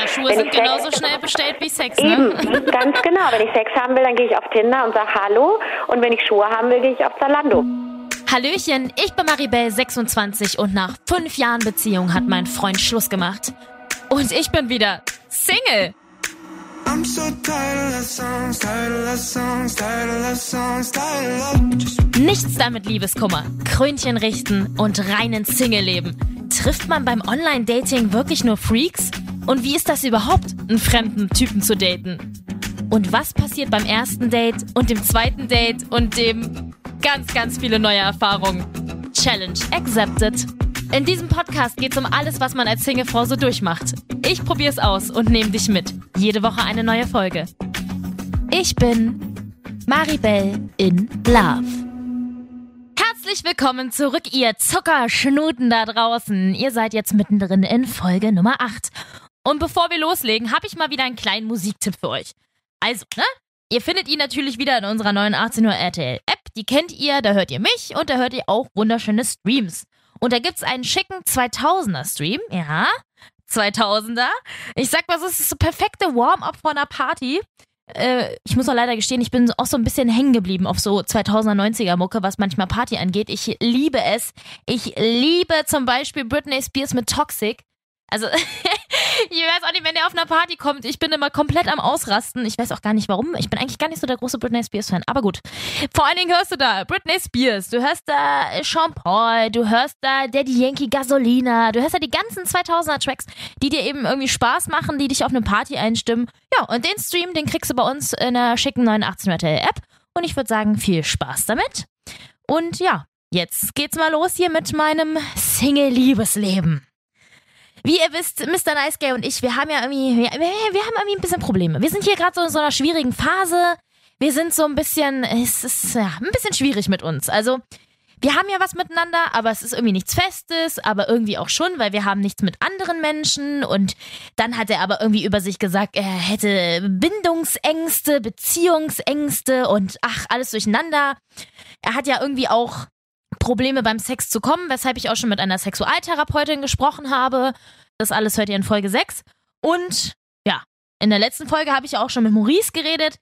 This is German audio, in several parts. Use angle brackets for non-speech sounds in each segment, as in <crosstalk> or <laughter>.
Ja, Schuhe sind genauso schnell bestellt wie Sex, ne? Eben, ganz <laughs> genau. Wenn ich Sex haben will, dann gehe ich auf Tinder und sage Hallo. Und wenn ich Schuhe haben will, gehe ich auf Zalando. Hallöchen, ich bin Maribel, 26 und nach fünf Jahren Beziehung hat mein Freund Schluss gemacht. Und ich bin wieder Single. Nichts damit Liebeskummer, Krönchen richten und reinen Single-Leben. Trifft man beim Online-Dating wirklich nur Freaks? Und wie ist das überhaupt, einen fremden Typen zu daten? Und was passiert beim ersten Date und dem zweiten Date und dem ganz, ganz viele neue Erfahrungen? Challenge accepted. In diesem Podcast geht es um alles, was man als Singlefrau so durchmacht. Ich probiere es aus und nehme dich mit. Jede Woche eine neue Folge. Ich bin Maribel in Love. Herzlich willkommen zurück, ihr Zuckerschnuten da draußen. Ihr seid jetzt mittendrin in Folge Nummer 8. Und bevor wir loslegen, habe ich mal wieder einen kleinen Musiktipp für euch. Also, ne? Ihr findet ihn natürlich wieder in unserer neuen 18 Uhr RTL App. Die kennt ihr, da hört ihr mich und da hört ihr auch wunderschöne Streams. Und da gibt's einen schicken 2000er Stream, ja, 2000er. Ich sag mal, es ist so perfekte Warm-up vor einer Party. Äh, ich muss auch leider gestehen, ich bin auch so ein bisschen hängen geblieben auf so 2000er, 90er Mucke, was manchmal Party angeht. Ich liebe es. Ich liebe zum Beispiel Britney Spears mit Toxic. Also, <laughs> ich weiß auch nicht, wenn der auf einer Party kommt, ich bin immer komplett am Ausrasten. Ich weiß auch gar nicht warum. Ich bin eigentlich gar nicht so der große Britney Spears-Fan. Aber gut. Vor allen Dingen hörst du da Britney Spears, du hörst da Sean Paul, du hörst da Daddy Yankee Gasolina, du hörst da die ganzen 2000er-Tracks, die dir eben irgendwie Spaß machen, die dich auf eine Party einstimmen. Ja, und den Stream, den kriegst du bei uns in der schicken neuen 1800 App. Und ich würde sagen, viel Spaß damit. Und ja, jetzt geht's mal los hier mit meinem Single-Liebesleben. Wie ihr wisst, Mr. Nice Guy und ich, wir haben ja irgendwie, wir, wir haben irgendwie ein bisschen Probleme. Wir sind hier gerade so in so einer schwierigen Phase. Wir sind so ein bisschen, es ist ja ein bisschen schwierig mit uns. Also, wir haben ja was miteinander, aber es ist irgendwie nichts Festes, aber irgendwie auch schon, weil wir haben nichts mit anderen Menschen. Und dann hat er aber irgendwie über sich gesagt, er hätte Bindungsängste, Beziehungsängste und ach, alles durcheinander. Er hat ja irgendwie auch Probleme beim Sex zu kommen, weshalb ich auch schon mit einer Sexualtherapeutin gesprochen habe. Das alles hört ihr in Folge 6. Und ja, in der letzten Folge habe ich auch schon mit Maurice geredet,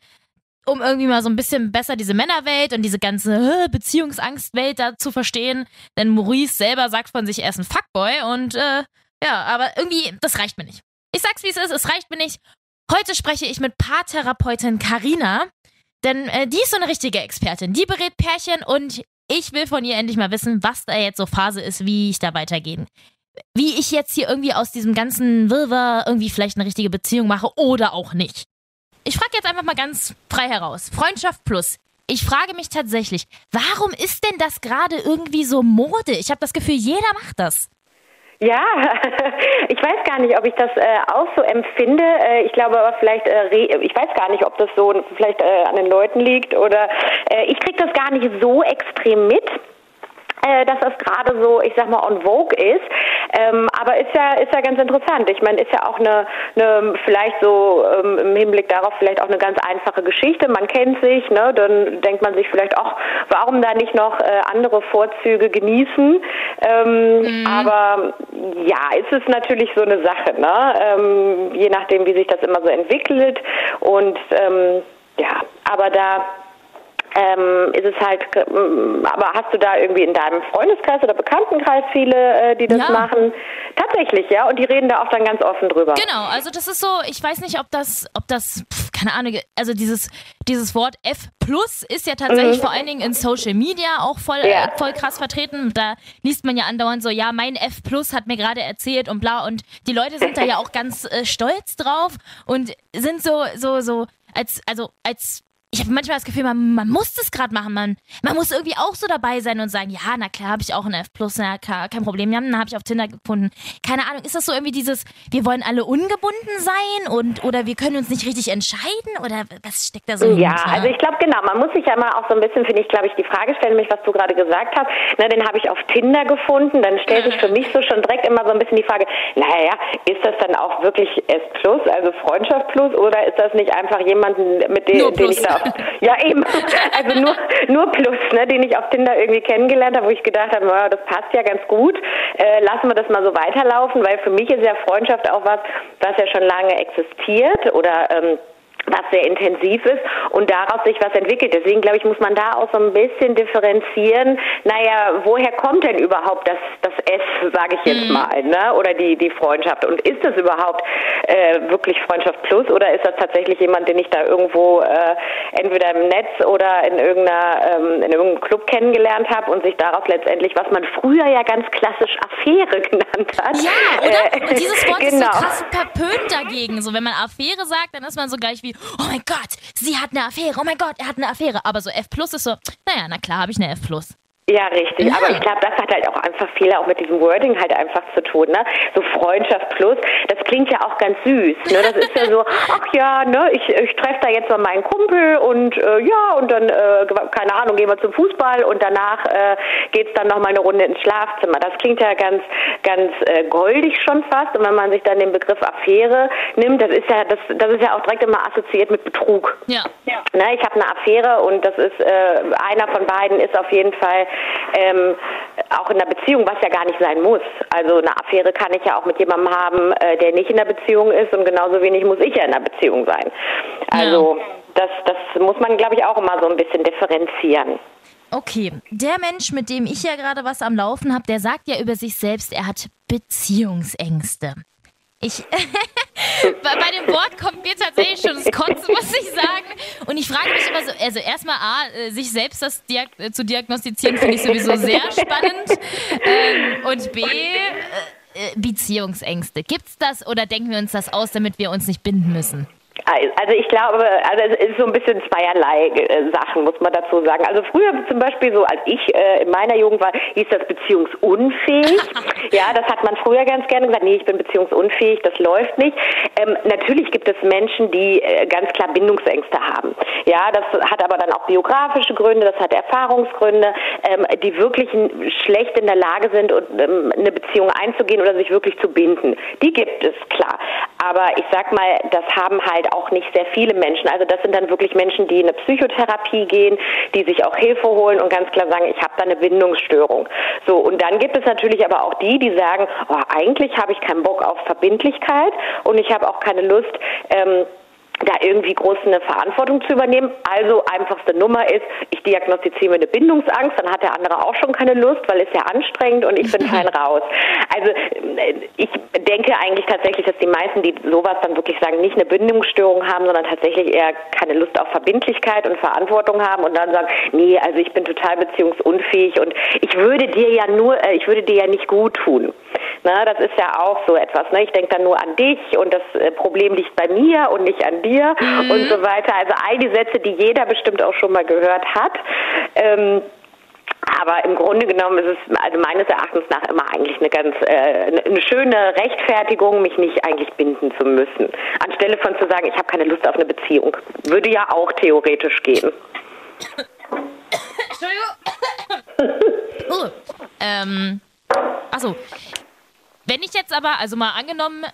um irgendwie mal so ein bisschen besser diese Männerwelt und diese ganze Beziehungsangstwelt da zu verstehen. Denn Maurice selber sagt von sich, er ist ein Fuckboy und äh, ja, aber irgendwie, das reicht mir nicht. Ich sag's wie es ist, es reicht mir nicht. Heute spreche ich mit Paartherapeutin Karina, denn äh, die ist so eine richtige Expertin. Die berät Pärchen und ich will von ihr endlich mal wissen, was da jetzt so Phase ist, wie ich da weitergehen. Wie ich jetzt hier irgendwie aus diesem ganzen Wirrwarr irgendwie vielleicht eine richtige Beziehung mache oder auch nicht. Ich frage jetzt einfach mal ganz frei heraus. Freundschaft plus. Ich frage mich tatsächlich, warum ist denn das gerade irgendwie so Mode? Ich habe das Gefühl, jeder macht das. Ja, <laughs> ich weiß gar nicht, ob ich das äh, auch so empfinde. Äh, ich glaube aber vielleicht, äh, ich weiß gar nicht, ob das so vielleicht äh, an den Leuten liegt oder äh, ich kriege das gar nicht so extrem mit äh, dass das gerade so, ich sag mal, on vogue ist. Ähm, aber ist ja, ist ja ganz interessant. Ich meine, ist ja auch eine, eine vielleicht so ähm, im Hinblick darauf vielleicht auch eine ganz einfache Geschichte. Man kennt sich, ne? Dann denkt man sich vielleicht auch, warum da nicht noch äh, andere Vorzüge genießen. Ähm, mhm. Aber ja, ist es natürlich so eine Sache, ne? Ähm, je nachdem, wie sich das immer so entwickelt. Und ähm, ja, aber da ähm, ist es halt, ähm, aber hast du da irgendwie in deinem Freundeskreis oder Bekanntenkreis viele, äh, die das ja. machen? Tatsächlich, ja, und die reden da auch dann ganz offen drüber. Genau, also das ist so, ich weiß nicht, ob das, ob das, pf, keine Ahnung, also dieses, dieses Wort F plus ist ja tatsächlich mhm. vor allen Dingen in Social Media auch voll, ja. äh, voll krass vertreten. Da liest man ja andauernd so, ja, mein F plus hat mir gerade erzählt und bla und die Leute sind da ja auch ganz äh, stolz drauf und sind so, so, so, als, also als ich habe manchmal das Gefühl, man, man muss das gerade machen. Man, man muss irgendwie auch so dabei sein und sagen, ja, na klar, habe ich auch ein F+, na klar, kein Problem. Ja, dann habe ich auf Tinder gefunden. Keine Ahnung, ist das so irgendwie dieses, wir wollen alle ungebunden sein und oder wir können uns nicht richtig entscheiden oder was steckt da so Ja, hinter? also ich glaube genau, man muss sich ja mal auch so ein bisschen, finde ich, glaube ich, die Frage stellen, nämlich was du gerade gesagt hast. Na, den habe ich auf Tinder gefunden. Dann stellt sich für mich so schon direkt immer so ein bisschen die Frage, naja, ist das dann auch wirklich S+, also Freundschaft plus oder ist das nicht einfach jemanden, mit dem, den ich da Freundschaft. ja, eben. Also nur, nur Plus, ne, den ich auf Tinder irgendwie kennengelernt habe, wo ich gedacht habe, naja, das passt ja ganz gut. Äh, lassen wir das mal so weiterlaufen, weil für mich ist ja Freundschaft auch was, was ja schon lange existiert oder ähm, was sehr intensiv ist und daraus sich was entwickelt. Deswegen glaube ich, muss man da auch so ein bisschen differenzieren. Naja, woher kommt denn überhaupt das, das S, sage ich jetzt mhm. mal, ne? oder die, die Freundschaft? Und ist das überhaupt äh, wirklich Freundschaft plus oder ist das tatsächlich jemand, den ich da irgendwo äh, entweder im Netz oder in irgendeiner ähm, in irgendeinem Club kennengelernt habe und sich daraus letztendlich, was man früher ja ganz klassisch Affäre <laughs> genannt hat. Ja, oder? Äh, Dieses Wort genau. ist so genau. krass verpönt dagegen. So, wenn man Affäre sagt, dann ist man so gleich wie, oh mein Gott, sie hat eine Affäre, oh mein Gott, er hat eine Affäre. Aber so F Plus ist so, naja, na klar, habe ich eine F Plus. Ja, richtig. Ja. Aber ich glaube, das hat halt auch einfach viel auch mit diesem Wording halt einfach zu tun. Ne? So Freundschaft plus, das klingt ja auch ganz süß. Ne? Das ist ja so, <laughs> ach ja, ne, ich, ich treffe da jetzt mal meinen Kumpel und äh, ja, und dann, äh, keine Ahnung, gehen wir zum Fußball und danach äh, geht's dann nochmal eine Runde ins Schlafzimmer. Das klingt ja ganz, ganz äh, goldig schon fast. Und wenn man sich dann den Begriff Affäre nimmt, das ist ja, das, das ist ja auch direkt immer assoziiert mit Betrug. Ja. ja. Ne, ich habe eine Affäre und das ist, äh, einer von beiden ist auf jeden Fall ähm, auch in der Beziehung, was ja gar nicht sein muss. Also eine Affäre kann ich ja auch mit jemandem haben, äh, der nicht in der Beziehung ist und genauso wenig muss ich ja in der Beziehung sein. Also ja. das, das muss man, glaube ich, auch immer so ein bisschen differenzieren. Okay, der Mensch, mit dem ich ja gerade was am Laufen habe, der sagt ja über sich selbst, er hat Beziehungsängste. Ich, <laughs> bei dem Wort kommt mir tatsächlich schon das Kotzen, muss ich sagen. Ich frage mich immer so, also erstmal A, äh, sich selbst das Diag äh, zu diagnostizieren, finde ich sowieso sehr <laughs> spannend. Ähm, und B, äh, Beziehungsängste. Gibt's das oder denken wir uns das aus, damit wir uns nicht binden müssen? Also ich glaube, also es ist so ein bisschen zweierlei äh, Sachen, muss man dazu sagen. Also früher zum Beispiel so, als ich äh, in meiner Jugend war, hieß das beziehungsunfähig. <laughs> ja, das hat man früher ganz gerne gesagt, nee, ich bin beziehungsunfähig, das läuft nicht. Ähm, natürlich gibt es Menschen, die äh, ganz klar Bindungsängste haben. Ja, das hat aber dann auch biografische Gründe, das hat Erfahrungsgründe, ähm, die wirklich schlecht in der Lage sind, ähm, eine Beziehung einzugehen oder sich wirklich zu binden. Die gibt es, klar. Aber ich sag mal, das haben halt auch nicht sehr viele Menschen. Also das sind dann wirklich Menschen, die in eine Psychotherapie gehen, die sich auch Hilfe holen und ganz klar sagen, ich habe da eine Bindungsstörung. So, und dann gibt es natürlich aber auch die, die sagen, oh, eigentlich habe ich keinen Bock auf Verbindlichkeit und ich habe auch keine Lust, ähm, da irgendwie groß eine Verantwortung zu übernehmen. Also einfachste Nummer ist, ich diagnostiziere mir eine Bindungsangst, dann hat der andere auch schon keine Lust, weil es ja anstrengend und ich bin fein <laughs> raus. Also äh, ich denke eigentlich tatsächlich, dass die meisten, die sowas dann wirklich sagen, nicht eine Bindungsstörung haben, sondern tatsächlich eher keine Lust auf Verbindlichkeit und Verantwortung haben und dann sagen, nee, also ich bin total beziehungsunfähig und ich würde dir ja nur, äh, ich würde dir ja nicht gut tun. Na, das ist ja auch so etwas. Ne? Ich denke dann nur an dich und das äh, Problem liegt bei mir und nicht an dir mhm. und so weiter. Also all die Sätze, die jeder bestimmt auch schon mal gehört hat. Ähm, aber im Grunde genommen ist es also meines Erachtens nach immer eigentlich eine ganz äh, eine schöne Rechtfertigung, mich nicht eigentlich binden zu müssen. Anstelle von zu sagen, ich habe keine Lust auf eine Beziehung. Würde ja auch theoretisch gehen. Entschuldigung. oh, <laughs> ähm, achso. Wenn ich jetzt aber, also mal angenommen,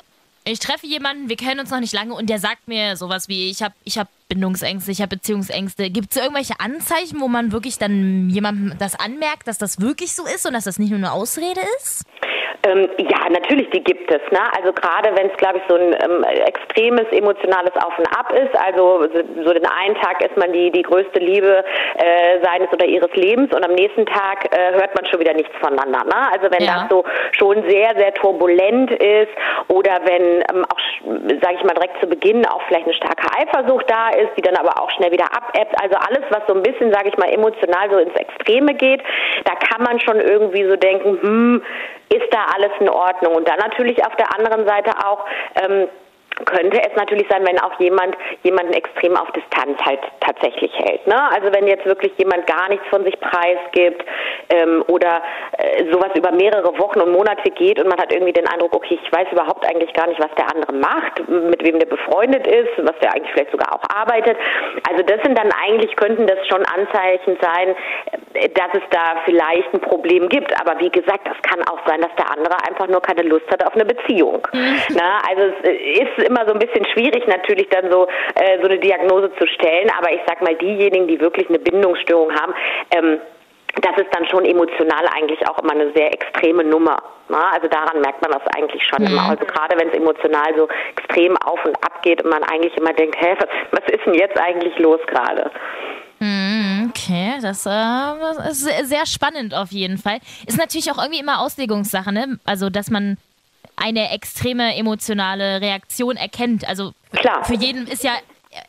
ich treffe jemanden, wir kennen uns noch nicht lange und der sagt mir sowas wie, ich habe ich hab Bindungsängste, ich habe Beziehungsängste. Gibt es irgendwelche Anzeichen, wo man wirklich dann jemandem das anmerkt, dass das wirklich so ist und dass das nicht nur eine Ausrede ist? Ähm, ja, natürlich, die gibt es. Ne? Also gerade wenn es, glaube ich, so ein ähm, extremes emotionales Auf und Ab ist, also so den einen Tag ist man die, die größte Liebe äh, seines oder ihres Lebens und am nächsten Tag äh, hört man schon wieder nichts voneinander. Ne? Also wenn ja. das so schon sehr, sehr turbulent ist oder wenn ähm, auch, sage ich mal, direkt zu Beginn auch vielleicht eine starke Eifersucht da ist, die dann aber auch schnell wieder abebbt. Also alles, was so ein bisschen, sage ich mal, emotional so ins Extreme geht, da kann man schon irgendwie so denken, hm, ist da alles in Ordnung? Und dann natürlich auf der anderen Seite auch, ähm, könnte es natürlich sein, wenn auch jemand jemanden extrem auf Distanz halt tatsächlich hält. Ne? Also wenn jetzt wirklich jemand gar nichts von sich preisgibt ähm, oder äh, sowas über mehrere Wochen und Monate geht und man hat irgendwie den Eindruck, okay, ich weiß überhaupt eigentlich gar nicht, was der andere macht, mit wem der befreundet ist, was der eigentlich vielleicht sogar auch arbeitet. Also das sind dann eigentlich, könnten das schon Anzeichen sein, äh, dass es da vielleicht ein Problem gibt. Aber wie gesagt, das kann auch sein, dass der andere einfach nur keine Lust hat auf eine Beziehung. <laughs> Na, also es ist immer so ein bisschen schwierig natürlich dann so äh, so eine Diagnose zu stellen, aber ich sag mal diejenigen, die wirklich eine Bindungsstörung haben, ähm, das ist dann schon emotional eigentlich auch immer eine sehr extreme Nummer. Ne? Also daran merkt man das eigentlich schon mhm. immer. Also gerade wenn es emotional so extrem auf und ab geht und man eigentlich immer denkt, hä, was, was ist denn jetzt eigentlich los gerade? Mhm, okay, das äh, ist sehr spannend auf jeden Fall. Ist natürlich auch irgendwie immer Auslegungssache, ne? Also, dass man eine extreme emotionale Reaktion erkennt. Also Klar. für jeden ist ja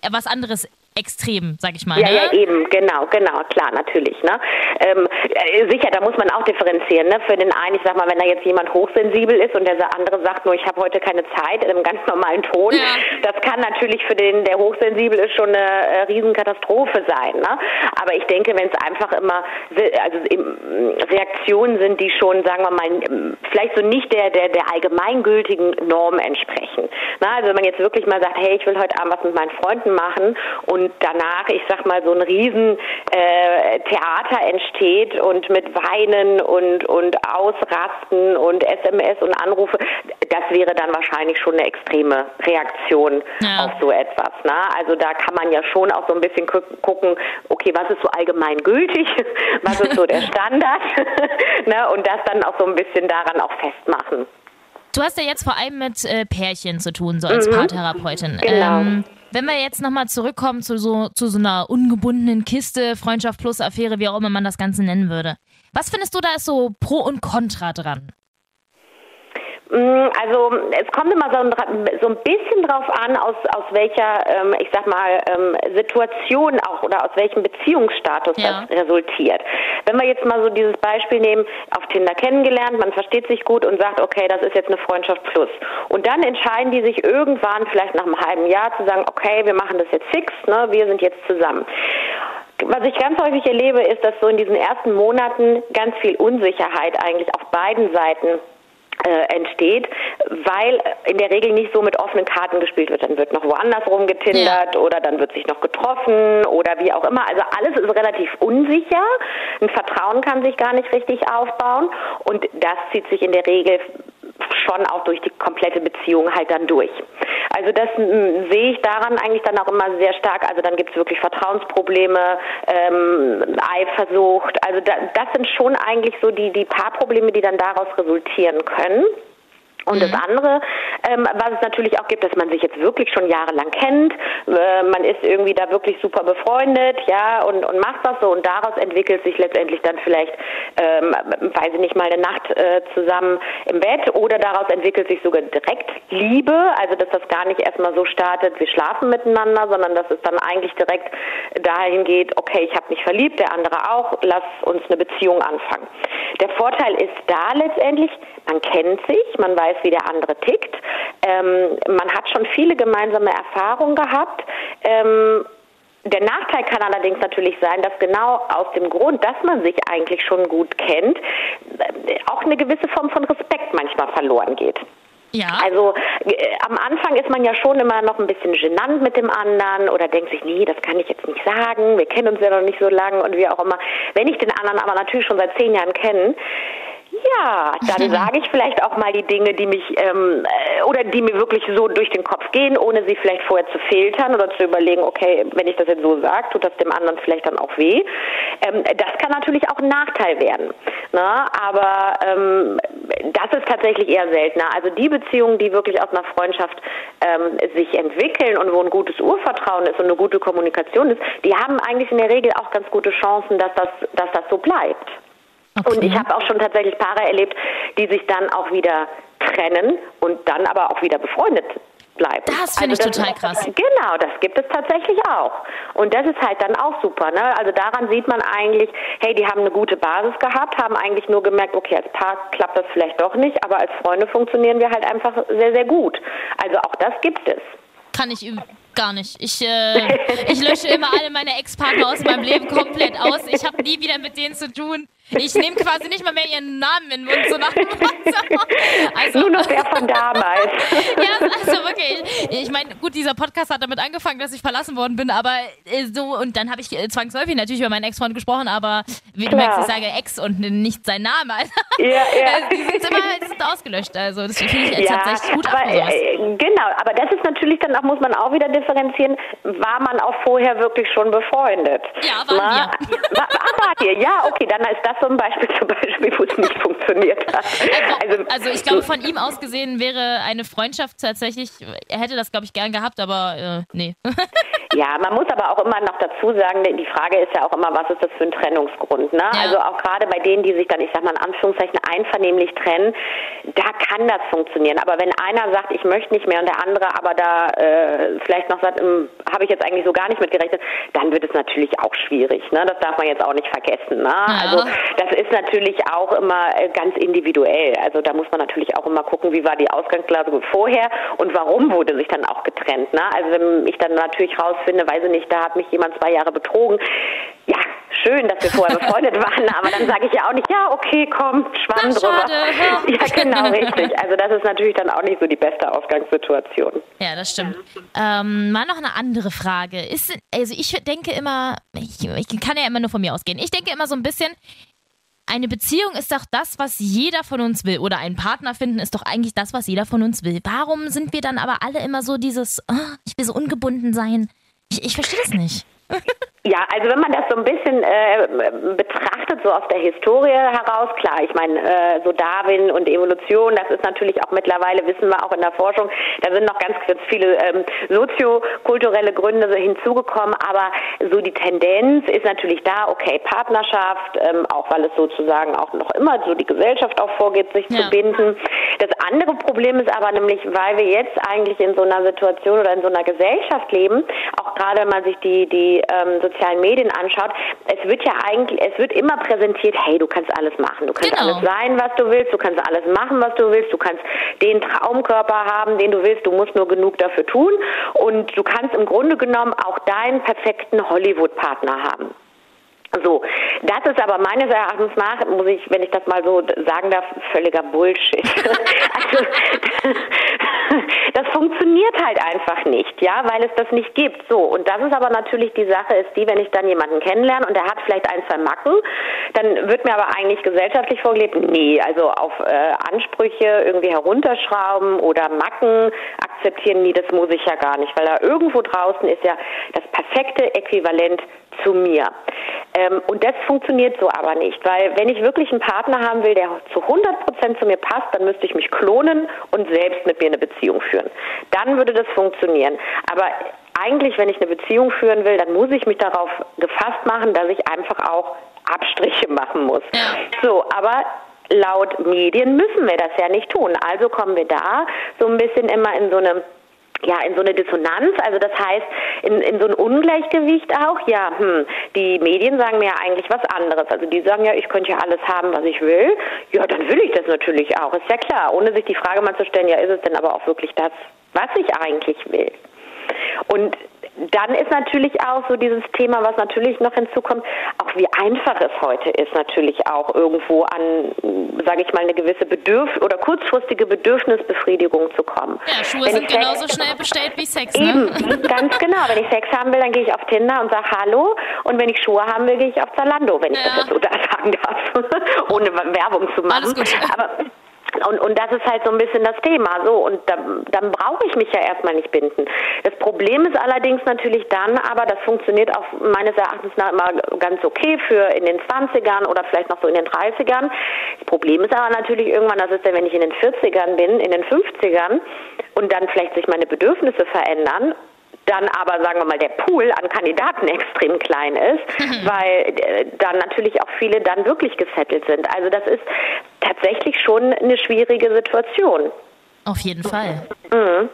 was anderes extrem, sag ich mal. Ja, ne? ja, eben, genau, genau, klar, natürlich. Ne? Ähm, äh, sicher, da muss man auch differenzieren. Ne? Für den einen, ich sag mal, wenn da jetzt jemand hochsensibel ist und der andere sagt nur, ich habe heute keine Zeit, in einem ganz normalen Ton, ja. das kann natürlich für den, der hochsensibel ist, schon eine äh, Riesenkatastrophe sein. Ne? Aber ich denke, wenn es einfach immer also Reaktionen sind, die schon, sagen wir mal, vielleicht so nicht der, der, der allgemeingültigen Norm entsprechen. Na, also wenn man jetzt wirklich mal sagt, hey, ich will heute Abend was mit meinen Freunden machen und und danach, ich sag mal, so ein riesen äh, Theater entsteht und mit Weinen und, und Ausrasten und SMS und Anrufe, das wäre dann wahrscheinlich schon eine extreme Reaktion ja. auf so etwas. Ne? Also da kann man ja schon auch so ein bisschen gucken, okay, was ist so allgemein gültig, <laughs> was ist so der Standard <laughs> ne? und das dann auch so ein bisschen daran auch festmachen. Du hast ja jetzt vor allem mit äh, Pärchen zu tun, so als mhm. Paartherapeutin. Genau. Ähm, wenn wir jetzt nochmal zurückkommen zu so, zu so einer ungebundenen Kiste, Freundschaft plus Affäre, wie auch immer man das Ganze nennen würde. Was findest du da ist so Pro und Contra dran? Mm, also es kommt immer so ein, so ein bisschen drauf an, aus, aus welcher, ähm, ich sag mal, ähm, Situation auch oder aus welchem Beziehungsstatus ja. das resultiert. Wenn wir jetzt mal so dieses Beispiel nehmen, auf Tinder kennengelernt, man versteht sich gut und sagt, okay, das ist jetzt eine Freundschaft plus. Und dann entscheiden die sich irgendwann, vielleicht nach einem halben Jahr, zu sagen, okay, wir machen das jetzt fix, ne, wir sind jetzt zusammen. Was ich ganz häufig erlebe, ist, dass so in diesen ersten Monaten ganz viel Unsicherheit eigentlich auf beiden Seiten äh, entsteht, weil in der Regel nicht so mit offenen Karten gespielt wird. Dann wird noch woanders rumgetindert ja. oder dann wird sich noch getroffen oder wie auch immer. Also alles ist relativ unsicher. Ein Vertrauen kann sich gar nicht richtig aufbauen und das zieht sich in der Regel schon auch durch die komplette Beziehung halt dann durch. Also das sehe ich daran eigentlich dann auch immer sehr stark. Also dann gibt es wirklich Vertrauensprobleme, ähm, Eifersucht. Also da, das sind schon eigentlich so die, die Paarprobleme, die dann daraus resultieren können. Und mhm. das andere, ähm, was es natürlich auch gibt, dass man sich jetzt wirklich schon jahrelang kennt, äh, man ist irgendwie da wirklich super befreundet, ja, und, und macht das so und daraus entwickelt sich letztendlich dann vielleicht, ähm, weiß ich nicht, mal eine Nacht äh, zusammen im Bett oder daraus entwickelt sich sogar direkt Liebe, also dass das gar nicht erstmal so startet, wir schlafen miteinander, sondern dass es dann eigentlich direkt dahin geht, okay, ich habe mich verliebt, der andere auch, lass uns eine Beziehung anfangen. Der Vorteil ist da letztendlich, man kennt sich, man weiß, wie der andere tickt, ähm, man hat schon viele gemeinsame Erfahrungen gehabt. Ähm, der Nachteil kann allerdings natürlich sein, dass genau aus dem Grund, dass man sich eigentlich schon gut kennt, auch eine gewisse Form von Respekt manchmal verloren geht. Ja. Also äh, am Anfang ist man ja schon immer noch ein bisschen genannt mit dem anderen oder denkt sich, nee, das kann ich jetzt nicht sagen, wir kennen uns ja noch nicht so lange und wie auch immer. Wenn ich den anderen aber natürlich schon seit zehn Jahren kenne, ja, dann <laughs> sage ich vielleicht auch mal die Dinge, die mich ähm, äh, oder die mir wirklich so durch den Kopf gehen, ohne sie vielleicht vorher zu filtern oder zu überlegen, okay, wenn ich das jetzt so sage, tut das dem anderen vielleicht dann auch weh. Ähm, das kann natürlich auch ein Nachteil werden. Ne? Aber ähm, das ist tatsächlich eher seltener. Also die Beziehungen, die wirklich aus einer Freundschaft ähm, sich entwickeln und wo ein gutes Urvertrauen ist und eine gute Kommunikation ist, die haben eigentlich in der Regel auch ganz gute Chancen, dass das, dass das so bleibt. Okay. Und ich habe auch schon tatsächlich Paare erlebt, die sich dann auch wieder trennen und dann aber auch wieder befreundet bleiben. Das finde also ich total krass. Genau, das gibt es tatsächlich auch. Und das ist halt dann auch super. Ne? Also daran sieht man eigentlich, hey, die haben eine gute Basis gehabt, haben eigentlich nur gemerkt, okay, als Paar klappt das vielleicht doch nicht, aber als Freunde funktionieren wir halt einfach sehr, sehr gut. Also auch das gibt es. Kann ich gar nicht. Ich, äh, ich lösche immer alle meine Ex-Partner aus meinem Leben komplett aus. Ich habe nie wieder mit denen zu tun. Ich nehme quasi nicht mal mehr ihren Namen in den Mund so nach dem also, Nur noch der von damals. <laughs> ja, also wirklich. Ich meine, gut, dieser Podcast hat damit angefangen, dass ich verlassen worden bin, aber äh, so, und dann habe ich äh, zwangsläufig natürlich über meinen Ex-Freund gesprochen, aber wie du merkst, ich sage Ex und nicht sein Name. Also, <laughs> ja, ja. die sind immer die sind ausgelöscht. Also das finde ich ja, tatsächlich gut aber, äh, Genau, aber das ist natürlich dann auch, muss man auch wieder differenzieren, war man auch vorher wirklich schon befreundet? Ja, waren Na, wir. <laughs> War, war ihr? Ja, okay, dann ist das so ein Beispiel <laughs> zum Beispiel, wo es nicht funktioniert hat. Also, also, also, ich glaube, von ihm aus gesehen wäre eine Freundschaft tatsächlich, er hätte das, glaube ich, gern gehabt, aber äh, nee. <laughs> ja, man muss aber auch immer noch dazu sagen, die Frage ist ja auch immer, was ist das für ein Trennungsgrund? Ne? Ja. Also auch gerade bei denen, die sich dann, ich sag mal in Anführungszeichen, einvernehmlich trennen, da kann das funktionieren. Aber wenn einer sagt, ich möchte nicht mehr und der andere aber da äh, vielleicht noch sagt, hm, habe ich jetzt eigentlich so gar nicht mitgerechnet, dann wird es natürlich auch schwierig. Ne? Das darf man jetzt auch nicht vergessen. Ne? Ja. Also das ist natürlich auch immer äh, ganz individuell. Also da muss man natürlich auch immer gucken, wie war die Ausgangslage vorher und warum wurde sich dann auch getrennt. Ne? Also wenn ich dann natürlich rausfinde, weiß ich nicht, da hat mich jemand zwei Jahre betrogen, ja, schön, dass wir vorher befreundet <laughs> waren, aber dann sage ich ja auch nicht, ja, okay, komm, schwamm Ach, drüber. Schade. <laughs> Ja, genau, richtig. Also das ist natürlich dann auch nicht so die beste Ausgangssituation. Ja, das stimmt. Ähm, mal noch eine andere Frage. Ist, also ich denke immer, ich, ich kann ja immer nur von mir ausgehen. Ich denke immer so ein bisschen, eine Beziehung ist doch das, was jeder von uns will. Oder einen Partner finden ist doch eigentlich das, was jeder von uns will. Warum sind wir dann aber alle immer so dieses, oh, ich will so ungebunden sein? Ich, ich verstehe das nicht. Ja, also wenn man das so ein bisschen äh, betrachtet, so aus der Historie heraus, klar, ich meine, äh, so Darwin und Evolution, das ist natürlich auch mittlerweile, wissen wir auch in der Forschung, da sind noch ganz, ganz viele ähm, soziokulturelle Gründe so hinzugekommen, aber so die Tendenz ist natürlich da, okay, Partnerschaft, ähm, auch weil es sozusagen auch noch immer so die Gesellschaft auch vorgeht, sich ja. zu binden. Das andere Problem ist aber nämlich, weil wir jetzt eigentlich in so einer Situation oder in so einer Gesellschaft leben, auch gerade wenn man sich die, die ähm, sozialen Medien anschaut, es wird ja eigentlich, es wird immer präsentiert, hey, du kannst alles machen, du kannst genau. alles sein, was du willst, du kannst alles machen, was du willst, du kannst den Traumkörper haben, den du willst, du musst nur genug dafür tun und du kannst im Grunde genommen auch deinen perfekten Hollywood-Partner haben. So, das ist aber meines Erachtens nach, muss ich, wenn ich das mal so sagen darf, völliger Bullshit. <laughs> also, das funktioniert halt einfach nicht, ja, weil es das nicht gibt. So, und das ist aber natürlich die Sache, ist die, wenn ich dann jemanden kennenlerne und der hat vielleicht ein, zwei Macken, dann wird mir aber eigentlich gesellschaftlich vorgelebt, nee, also auf äh, Ansprüche irgendwie herunterschrauben oder Macken akzeptieren, nee, das muss ich ja gar nicht, weil da irgendwo draußen ist ja das perfekte Äquivalent zu mir. Ähm, und das funktioniert so aber nicht, weil wenn ich wirklich einen Partner haben will, der zu 100 Prozent zu mir passt, dann müsste ich mich klonen und selbst mit mir eine Beziehung führen. Dann würde das funktionieren. Aber eigentlich, wenn ich eine Beziehung führen will, dann muss ich mich darauf gefasst machen, dass ich einfach auch Abstriche <laughs> machen muss. So, aber laut Medien müssen wir das ja nicht tun. Also kommen wir da so ein bisschen immer in so eine ja, in so eine Dissonanz, also das heißt, in, in so ein Ungleichgewicht auch, ja, hm, die Medien sagen mir ja eigentlich was anderes. Also die sagen ja, ich könnte ja alles haben, was ich will. Ja, dann will ich das natürlich auch, ist ja klar, ohne sich die Frage mal zu stellen, ja, ist es denn aber auch wirklich das, was ich eigentlich will? Und dann ist natürlich auch so dieses Thema, was natürlich noch hinzukommt, auch wie einfach es heute ist, natürlich auch irgendwo an, sage ich mal, eine gewisse Bedürf oder kurzfristige Bedürfnisbefriedigung zu kommen. Ja, Schuhe wenn sind genauso Sex, schnell bestellt wie Sex. Ne? Eben, ganz genau. Wenn ich Sex haben will, dann gehe ich auf Tinder und sage Hallo. Und wenn ich Schuhe haben will, gehe ich auf Zalando, wenn ja. ich das jetzt so da <laughs> sagen darf, ohne Werbung zu machen. Alles gut. Aber und, und das ist halt so ein bisschen das Thema. So, und dann, dann brauche ich mich ja erstmal nicht binden. Das Problem ist allerdings natürlich dann, aber das funktioniert auch meines Erachtens nach immer ganz okay für in den 20ern oder vielleicht noch so in den 30ern. Das Problem ist aber natürlich irgendwann, das ist ja, wenn ich in den 40ern bin, in den 50ern und dann vielleicht sich meine Bedürfnisse verändern dann aber, sagen wir mal, der Pool an Kandidaten <laughs> extrem klein ist, mhm. weil äh, dann natürlich auch viele dann wirklich gesettelt sind. Also das ist tatsächlich schon eine schwierige Situation. Auf jeden Fall. Mhm.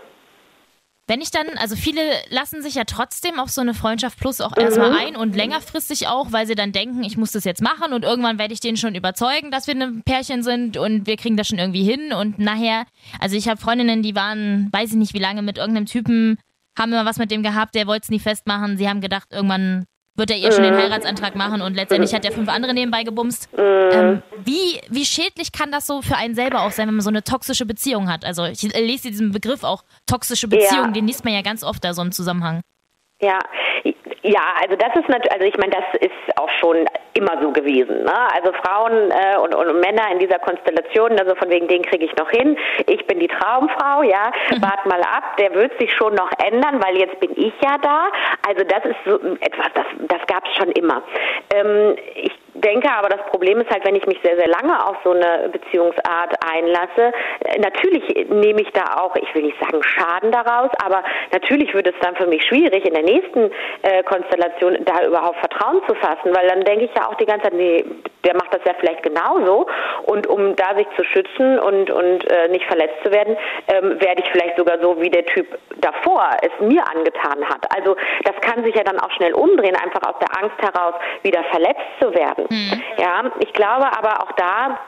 Wenn ich dann, also viele lassen sich ja trotzdem auf so eine Freundschaft plus auch erstmal mhm. ein und längerfristig auch, weil sie dann denken, ich muss das jetzt machen und irgendwann werde ich den schon überzeugen, dass wir ein Pärchen sind und wir kriegen das schon irgendwie hin und nachher, also ich habe Freundinnen, die waren, weiß ich nicht wie lange, mit irgendeinem Typen haben immer was mit dem gehabt, der wollte es nie festmachen. Sie haben gedacht, irgendwann wird er ihr schon den mhm. Heiratsantrag machen und letztendlich hat er fünf andere nebenbei gebumst. Mhm. Ähm, wie, wie schädlich kann das so für einen selber auch sein, wenn man so eine toxische Beziehung hat? Also ich lese diesen Begriff auch toxische Beziehung, ja. den liest man ja ganz oft da so im Zusammenhang. Ja, ja, also das ist natürlich, also ich meine, das ist auch schon immer so gewesen. Ne? Also Frauen äh, und, und, Männer in dieser Konstellation, also von wegen den kriege ich noch hin. Ich bin die Traumfrau, ja. Mhm. Wart mal ab, der wird sich schon noch ändern, weil jetzt bin ich ja da. Also das ist so etwas, das, das gab es schon immer. Ähm, ich denke aber, das Problem ist halt, wenn ich mich sehr, sehr lange auf so eine Beziehungsart einlasse, äh, natürlich nehme ich da auch, ich will nicht sagen Schaden daraus, aber natürlich wird es dann für mich schwierig, in der nächsten äh, Konstellation da überhaupt Vertrauen zu fassen, weil dann denke ich ja auch die ganze Zeit, nee, der macht das ja vielleicht genauso und um da sich zu schützen und, und äh, nicht verletzt zu werden, ähm, werde ich vielleicht sogar so, wie der Typ davor es mir angetan hat. Also das kann sich ja dann auch schnell umdrehen, einfach aus der Angst heraus, wieder verletzt zu werden. Mhm. Ja, ich glaube aber auch da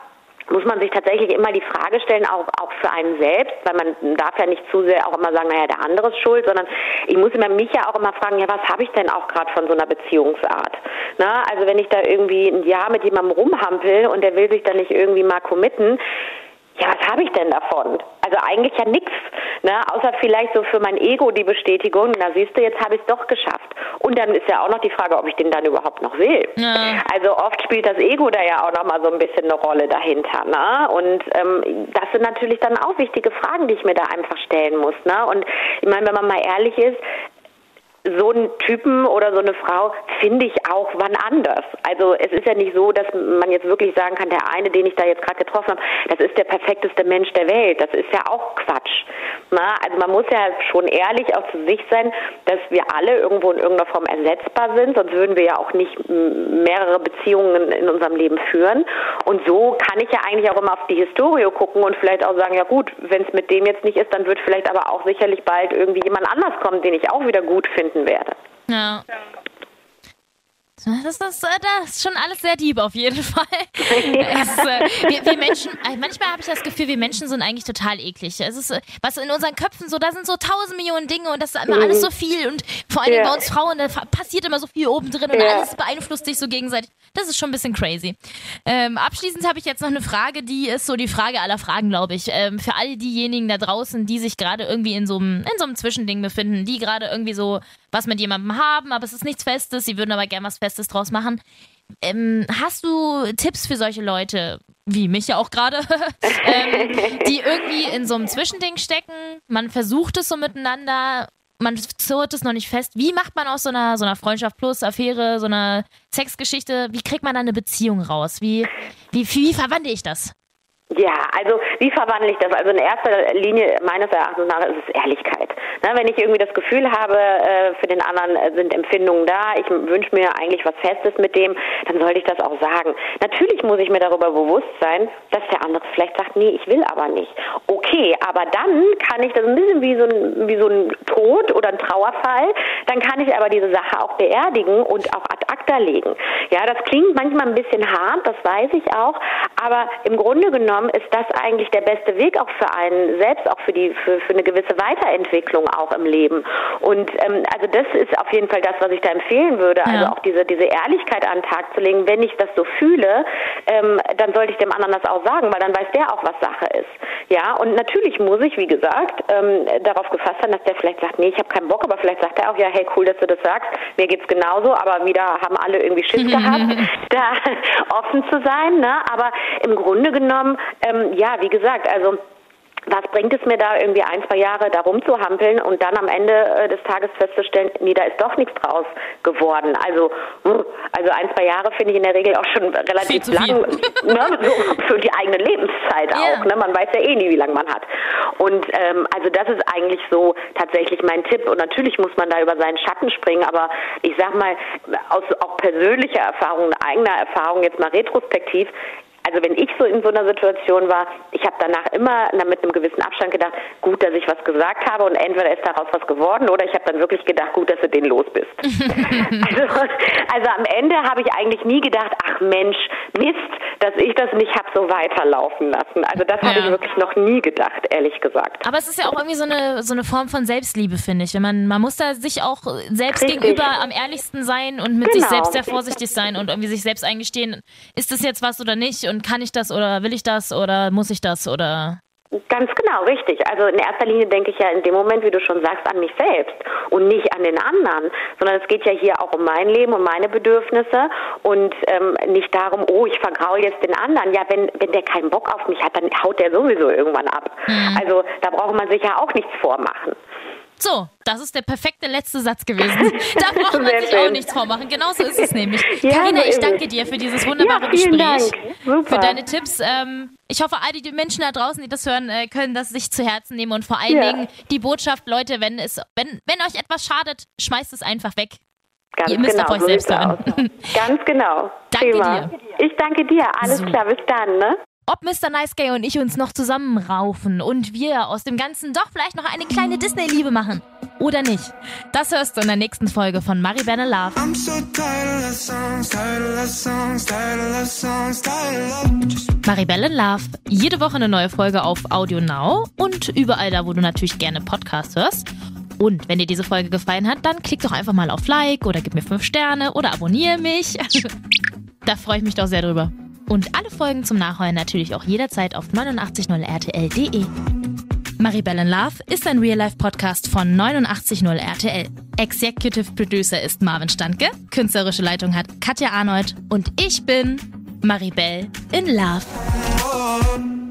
muss man sich tatsächlich immer die Frage stellen, auch, auch für einen selbst, weil man darf ja nicht zu sehr auch immer sagen, naja, der andere ist schuld, sondern ich muss immer mich ja auch immer fragen, ja, was habe ich denn auch gerade von so einer Beziehungsart? Na, also wenn ich da irgendwie ein Jahr mit jemandem rumhampel und der will sich dann nicht irgendwie mal committen, ja, was habe ich denn davon? Also eigentlich ja nichts, ne? außer vielleicht so für mein Ego die Bestätigung, na siehst du, jetzt habe ich es doch geschafft. Und dann ist ja auch noch die Frage, ob ich den dann überhaupt noch will. Ja. Also oft spielt das Ego da ja auch noch mal so ein bisschen eine Rolle dahinter. Ne? Und ähm, das sind natürlich dann auch wichtige Fragen, die ich mir da einfach stellen muss. Ne? Und ich meine, wenn man mal ehrlich ist, so einen Typen oder so eine Frau finde ich auch wann anders. Also es ist ja nicht so, dass man jetzt wirklich sagen kann, der eine, den ich da jetzt gerade getroffen habe, das ist der perfekteste Mensch der Welt. Das ist ja auch Quatsch. Na, also man muss ja schon ehrlich auch zu sich sein, dass wir alle irgendwo in irgendeiner Form ersetzbar sind, sonst würden wir ja auch nicht mehrere Beziehungen in unserem Leben führen. Und so kann ich ja eigentlich auch immer auf die Historie gucken und vielleicht auch sagen, ja gut, wenn es mit dem jetzt nicht ist, dann wird vielleicht aber auch sicherlich bald irgendwie jemand anders kommen, den ich auch wieder gut finde finden werde. Ja. Das ist, äh, das ist schon alles sehr deep auf jeden <laughs> Fall. Es, äh, wir, wir, Menschen, äh, manchmal habe ich das Gefühl, wir Menschen sind eigentlich total eklig. Es ist, was in unseren Köpfen so, da sind so tausend Millionen Dinge und das ist immer mhm. alles so viel und vor allem ja. bei uns Frauen, da passiert immer so viel oben drin und ja. alles beeinflusst sich so gegenseitig. Das ist schon ein bisschen crazy. Ähm, abschließend habe ich jetzt noch eine Frage, die ist so die Frage aller Fragen, glaube ich. Ähm, für all diejenigen da draußen, die sich gerade irgendwie in so einem in so einem Zwischending befinden, die gerade irgendwie so was mit jemandem haben, aber es ist nichts Festes, sie würden aber gerne was Festes draus machen. Ähm, hast du Tipps für solche Leute, wie mich ja auch gerade, <laughs> ähm, die irgendwie in so einem Zwischending stecken? Man versucht es so miteinander, man zurrt es noch nicht fest. Wie macht man aus so einer, so einer Freundschaft plus Affäre, so einer Sexgeschichte, wie kriegt man da eine Beziehung raus? Wie, wie, wie verwandle ich das? Ja, also wie verwandle ich das? Also in erster Linie meines Erachtens nach ist es Ehrlichkeit. Na, wenn ich irgendwie das Gefühl habe, äh, für den anderen äh, sind Empfindungen da, ich wünsche mir eigentlich was Festes mit dem, dann sollte ich das auch sagen. Natürlich muss ich mir darüber bewusst sein, dass der andere vielleicht sagt, nee, ich will aber nicht. Okay, aber dann kann ich das ein bisschen wie so ein, wie so ein Tod oder ein Trauerfall, dann kann ich aber diese Sache auch beerdigen und auch acta legen. Ja, das klingt manchmal ein bisschen hart, das weiß ich auch, aber im Grunde genommen ist das eigentlich der beste Weg auch für einen selbst, auch für die für, für eine gewisse Weiterentwicklung auch im Leben. Und ähm, also das ist auf jeden Fall das, was ich da empfehlen würde. Also auch diese diese Ehrlichkeit an den Tag zu legen. Wenn ich das so fühle, ähm, dann sollte ich dem anderen das auch sagen, weil dann weiß der auch, was Sache ist. Ja, und natürlich muss ich, wie gesagt, ähm, darauf gefasst sein, dass der vielleicht sagt, nee, ich habe keinen Bock, aber vielleicht sagt er auch, ja, hey, cool, dass du das sagst. Mir geht's genauso, aber wieder haben alle irgendwie Schiss <laughs> gehabt, da <laughs> offen zu sein. Ne? Aber im Grunde genommen ähm, ja, wie gesagt, also was bringt es mir da irgendwie ein, zwei Jahre da rumzuhampeln und dann am Ende äh, des Tages festzustellen, nee, da ist doch nichts draus geworden. Also, also ein, zwei Jahre finde ich in der Regel auch schon relativ lang, <laughs> ne, so für die eigene Lebenszeit yeah. auch. Ne? Man weiß ja eh nie, wie lange man hat. Und ähm, also das ist eigentlich so tatsächlich mein Tipp. Und natürlich muss man da über seinen Schatten springen, aber ich sag mal, aus auch persönlicher Erfahrung, eigener Erfahrung, jetzt mal retrospektiv, also wenn ich so in so einer Situation war, ich habe danach immer mit einem gewissen Abstand gedacht, gut, dass ich was gesagt habe und entweder ist daraus was geworden oder ich habe dann wirklich gedacht, gut, dass du den los bist. <laughs> also, also am Ende habe ich eigentlich nie gedacht, ach Mensch, Mist, dass ich das nicht habe so weiterlaufen lassen. Also das ja. habe ich wirklich noch nie gedacht, ehrlich gesagt. Aber es ist ja auch irgendwie so eine so eine Form von Selbstliebe, finde ich. Wenn man man muss da sich auch selbst Richtig. gegenüber am ehrlichsten sein und mit genau. sich selbst sehr vorsichtig sein und irgendwie sich selbst eingestehen, ist das jetzt was oder nicht und kann ich das oder will ich das oder muss ich das oder Ganz genau, richtig. Also in erster Linie denke ich ja in dem Moment, wie du schon sagst, an mich selbst und nicht an den anderen, sondern es geht ja hier auch um mein Leben, um meine Bedürfnisse und ähm, nicht darum, oh, ich vergraul jetzt den anderen. Ja, wenn, wenn der keinen Bock auf mich hat, dann haut der sowieso irgendwann ab. Mhm. Also da braucht man sich ja auch nichts vormachen. So, das ist der perfekte letzte Satz gewesen. <laughs> Da braucht man sich auch nichts vormachen. Genauso ist es nämlich. <laughs> Karina, ja, ich danke dir für dieses wunderbare ja, Gespräch, für deine Tipps. Ähm, ich hoffe, all die Menschen da draußen, die das hören, äh, können das sich zu Herzen nehmen und vor allen ja. Dingen die Botschaft, Leute, wenn es, wenn, wenn euch etwas schadet, schmeißt es einfach weg. Ganz Ihr müsst genau, auf euch selbst hören. Ganz genau. <laughs> Danke Prima. dir. Ich danke dir. Alles so. klar, bis dann. Ne? Ob Mr. Nice Guy und ich uns noch zusammenraufen und wir aus dem Ganzen doch vielleicht noch eine kleine Disney-Liebe machen. Oder nicht? Das hörst du in der nächsten Folge von Maribel Love. Maribel in Love. Jede Woche eine neue Folge auf Audio Now und überall da, wo du natürlich gerne Podcasts hörst. Und wenn dir diese Folge gefallen hat, dann klick doch einfach mal auf Like oder gib mir 5 Sterne oder abonniere mich. <laughs> da freue ich mich doch sehr drüber. Und alle Folgen zum Nachhören natürlich auch jederzeit auf 890rtl.de. Maribel in Love ist ein Real-Life-Podcast von 890RTL. Executive Producer ist Marvin Standke, künstlerische Leitung hat Katja Arnold und ich bin Maribel in Love.